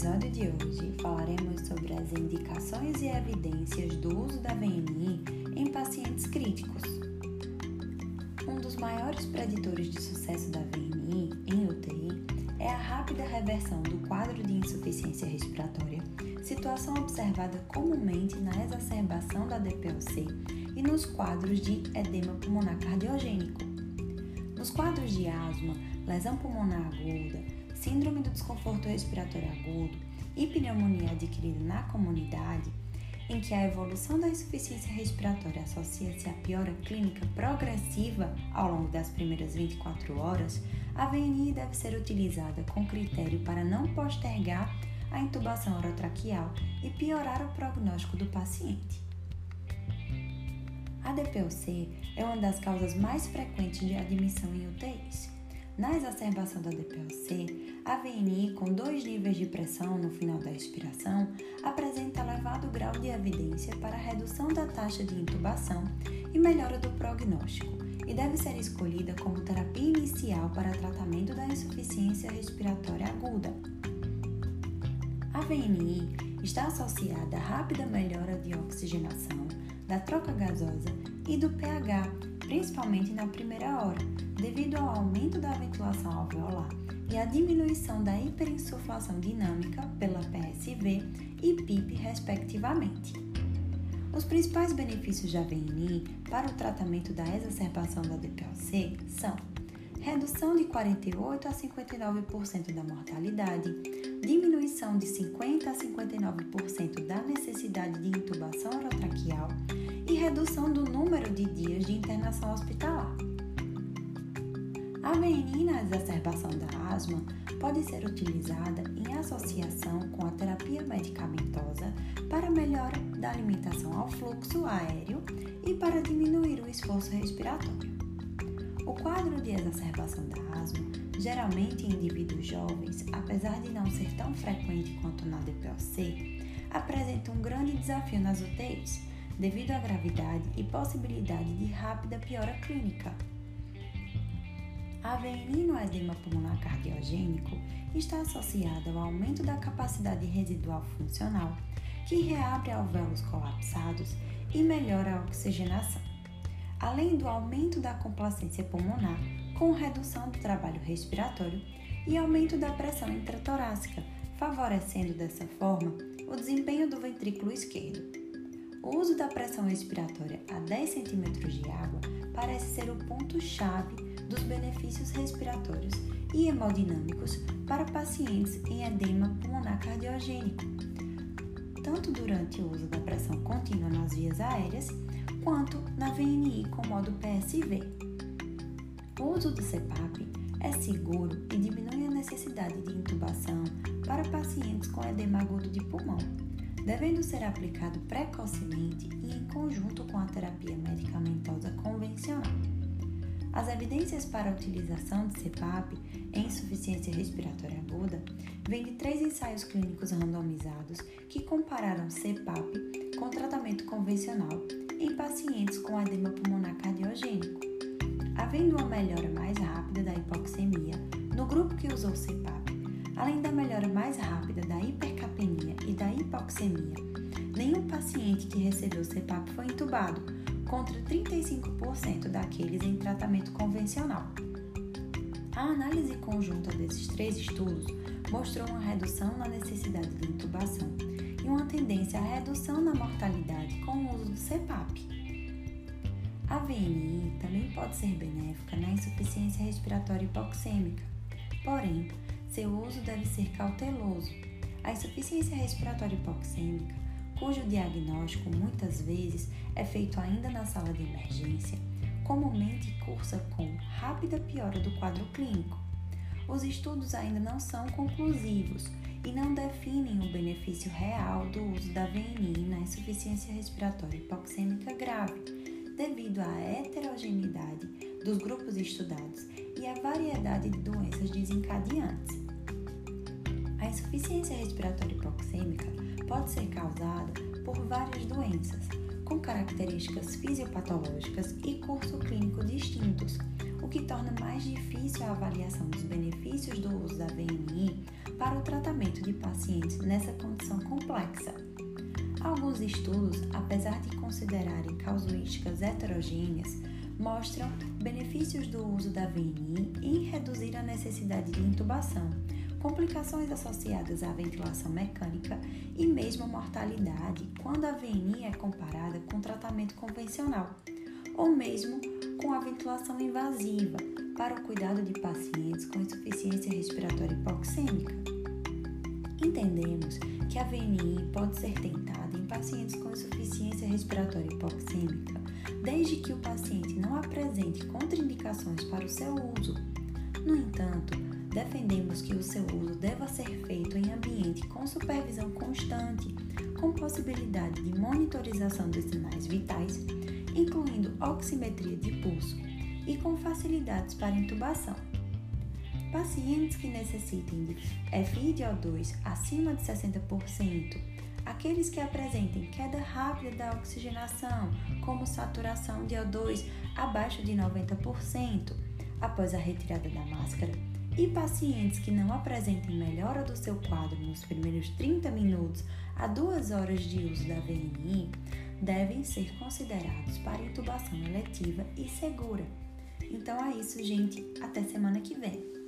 episódio de hoje falaremos sobre as indicações e evidências do uso da VNI em pacientes críticos. Um dos maiores preditores de sucesso da VNI em UTI é a rápida reversão do quadro de insuficiência respiratória, situação observada comumente na exacerbação da DPOC e nos quadros de edema pulmonar cardiogênico. Nos quadros de asma, lesão pulmonar aguda, síndrome do desconforto respiratório agudo e pneumonia adquirida na comunidade, em que a evolução da insuficiência respiratória associa-se à piora clínica progressiva ao longo das primeiras 24 horas, a VNI deve ser utilizada com critério para não postergar a intubação orotraqueal e piorar o prognóstico do paciente. A DPOC é uma das causas mais frequentes de admissão em UTIs. Na exacerbação da DPOC, a VNI com dois níveis de pressão no final da expiração apresenta elevado grau de evidência para redução da taxa de intubação e melhora do prognóstico e deve ser escolhida como terapia inicial para tratamento da insuficiência respiratória aguda. A VNI está associada à rápida melhora de oxigenação, da troca gasosa e do pH, principalmente na primeira hora, devido ao aumento da ventilação alveolar e à diminuição da hiperinsuflação dinâmica pela PSV e PIP, respectivamente. Os principais benefícios da VNI para o tratamento da exacerbação da DPOC são redução de 48 a 59% da mortalidade, diminuição de 50 a 59% da necessidade de intubação orotraqueal e redução do número de dias de internação hospitalar. A VNI na exacerbação da asma pode ser utilizada em associação com a terapia medicamentosa para melhora da alimentação ao fluxo aéreo e para diminuir o esforço respiratório. O quadro de exacerbação da asma, geralmente em indivíduos jovens, apesar de não ser tão frequente quanto na DPOC, apresenta um grande desafio nas UTIs, devido à gravidade e possibilidade de rápida piora clínica. A VNI no edema pulmonar cardiogênico está associada ao aumento da capacidade residual funcional, que reabre alvéolos colapsados e melhora a oxigenação, além do aumento da complacência pulmonar com redução do trabalho respiratório e aumento da pressão intratorácica, favorecendo dessa forma o desempenho do ventrículo esquerdo. O uso da pressão respiratória a 10 cm de água parece ser o ponto-chave dos benefícios respiratórios e hemodinâmicos para pacientes em edema pulmonar cardiogênico, tanto durante o uso da pressão contínua nas vias aéreas quanto na VNI com modo PSV. O uso do CPAP é seguro e diminui a necessidade de intubação para pacientes com edema agudo de pulmão devendo ser aplicado precocemente e em conjunto com a terapia medicamentosa convencional. As evidências para a utilização de CPAP em insuficiência respiratória aguda vêm de três ensaios clínicos randomizados que compararam CPAP com tratamento convencional em pacientes com edema pulmonar cardiogênico. Havendo uma melhora mais rápida da hipoxemia no grupo que usou CPAP, além da melhora mais rápida da hipercapnia e da hipoxemia. Nenhum paciente que recebeu CPAP foi entubado, contra 35% daqueles em tratamento convencional. A análise conjunta desses três estudos mostrou uma redução na necessidade de intubação e uma tendência à redução na mortalidade A VNI também pode ser benéfica na insuficiência respiratória hipoxêmica, porém, seu uso deve ser cauteloso. A insuficiência respiratória hipoxêmica, cujo diagnóstico muitas vezes é feito ainda na sala de emergência, comumente cursa com rápida piora do quadro clínico. Os estudos ainda não são conclusivos e não definem o benefício real do uso da VNI na insuficiência respiratória hipoxêmica grave, devido à heterogeneidade dos grupos estudados e à variedade de doenças desencadeantes. A insuficiência respiratória hipoxêmica pode ser causada por várias doenças, com características fisiopatológicas e curso clínico distintos, o que torna mais difícil a avaliação dos benefícios do uso da VNI para o tratamento de pacientes nessa condição complexa. Alguns estudos, apesar de considerarem heterogêneas, mostram benefícios do uso da VNI em reduzir a necessidade de intubação, complicações associadas à ventilação mecânica e mesmo mortalidade quando a VNI é comparada com tratamento convencional, ou mesmo com a ventilação invasiva para o cuidado de pacientes com insuficiência respiratória hipoxêmica. Entendemos que a VNI pode ser tentada pacientes com insuficiência respiratória hipoxêmica, desde que o paciente não apresente contraindicações para o seu uso. No entanto, defendemos que o seu uso deva ser feito em ambiente com supervisão constante, com possibilidade de monitorização dos sinais vitais, incluindo oximetria de pulso, e com facilidades para intubação. Pacientes que necessitem de FiDO2 acima de 60%, aqueles que apresentem queda rápida da oxigenação, como saturação de O2 abaixo de 90% após a retirada da máscara, e pacientes que não apresentem melhora do seu quadro nos primeiros 30 minutos a 2 horas de uso da VNI devem ser considerados para intubação eletiva e segura. Então é isso, gente. Até semana que vem.